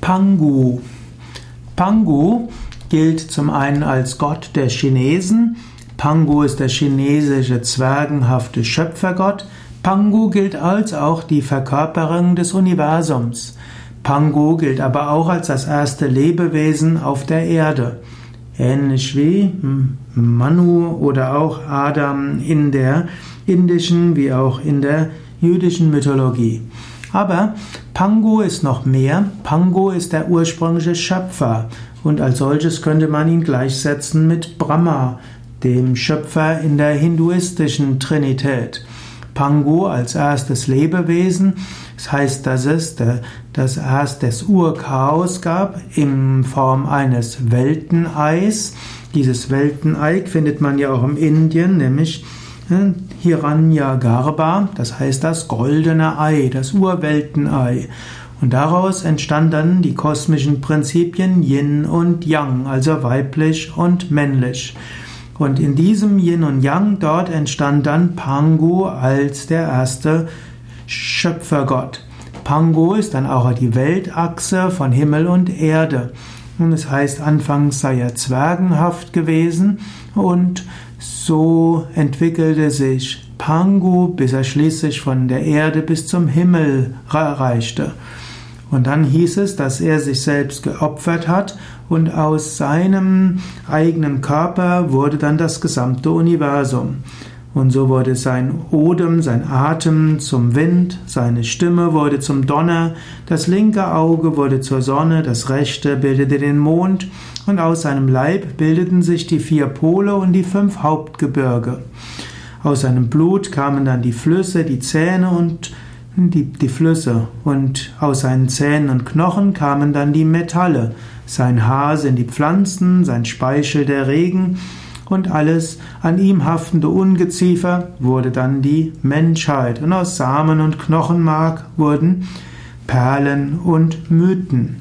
Pangu. Pangu gilt zum einen als Gott der Chinesen. Pangu ist der chinesische zwergenhafte Schöpfergott. Pangu gilt als auch die Verkörperung des Universums. Pangu gilt aber auch als das erste Lebewesen auf der Erde. Ähnlich wie Manu oder auch Adam in der indischen wie auch in der jüdischen Mythologie. Aber Pangu ist noch mehr. Pangu ist der ursprüngliche Schöpfer und als solches könnte man ihn gleichsetzen mit Brahma, dem Schöpfer in der hinduistischen Trinität. Pangu als erstes Lebewesen, das heißt, dass es das erst des Urchaos gab in Form eines Welteneis. Dieses Weltenei findet man ja auch im Indien, nämlich Hiranyagarbha, das heißt das goldene Ei, das Urweltenei. Und daraus entstanden dann die kosmischen Prinzipien Yin und Yang, also weiblich und männlich. Und in diesem Yin und Yang dort entstand dann Pangu als der erste Schöpfergott. Pangu ist dann auch die Weltachse von Himmel und Erde. Und es heißt, anfangs sei er zwergenhaft gewesen und so entwickelte sich Pangu, bis er schließlich von der Erde bis zum Himmel reichte. Und dann hieß es, dass er sich selbst geopfert hat und aus seinem eigenen Körper wurde dann das gesamte Universum. Und so wurde sein Odem, sein Atem zum Wind, seine Stimme wurde zum Donner, das linke Auge wurde zur Sonne, das rechte bildete den Mond, und aus seinem Leib bildeten sich die vier Pole und die fünf Hauptgebirge. Aus seinem Blut kamen dann die Flüsse, die Zähne und die, die Flüsse, und aus seinen Zähnen und Knochen kamen dann die Metalle. Sein Haar sind die Pflanzen, sein Speichel der Regen, und alles an ihm haftende Ungeziefer wurde dann die Menschheit. Und aus Samen und Knochenmark wurden Perlen und Mythen.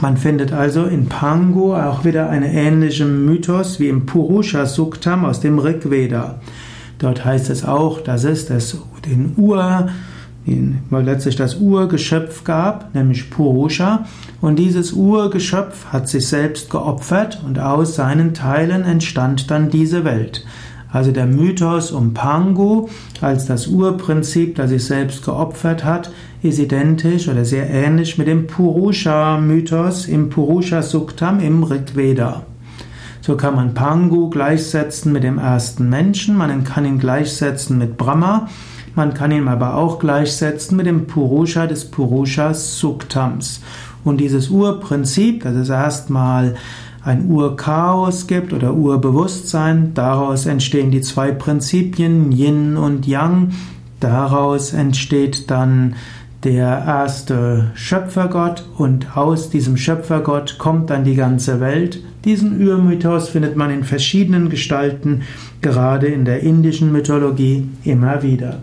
Man findet also in Pangu auch wieder einen ähnlichen Mythos wie im Purusha Suktam aus dem Rigveda. Dort heißt es auch, dass es das, den Ur weil letztlich das Urgeschöpf gab, nämlich Purusha, und dieses Urgeschöpf hat sich selbst geopfert und aus seinen Teilen entstand dann diese Welt. Also der Mythos um Pangu als das Urprinzip, das sich selbst geopfert hat, ist identisch oder sehr ähnlich mit dem Purusha-Mythos im Purusha-Suktam im Rigveda. So kann man Pangu gleichsetzen mit dem ersten Menschen, man kann ihn gleichsetzen mit Brahma, man kann ihn aber auch gleichsetzen mit dem Purusha des Purusha Suktams. Und dieses Urprinzip, dass es erstmal ein Urchaos gibt oder Urbewusstsein, daraus entstehen die zwei Prinzipien Yin und Yang, daraus entsteht dann der erste Schöpfergott und aus diesem Schöpfergott kommt dann die ganze Welt. Diesen Urmythos findet man in verschiedenen Gestalten, gerade in der indischen Mythologie immer wieder.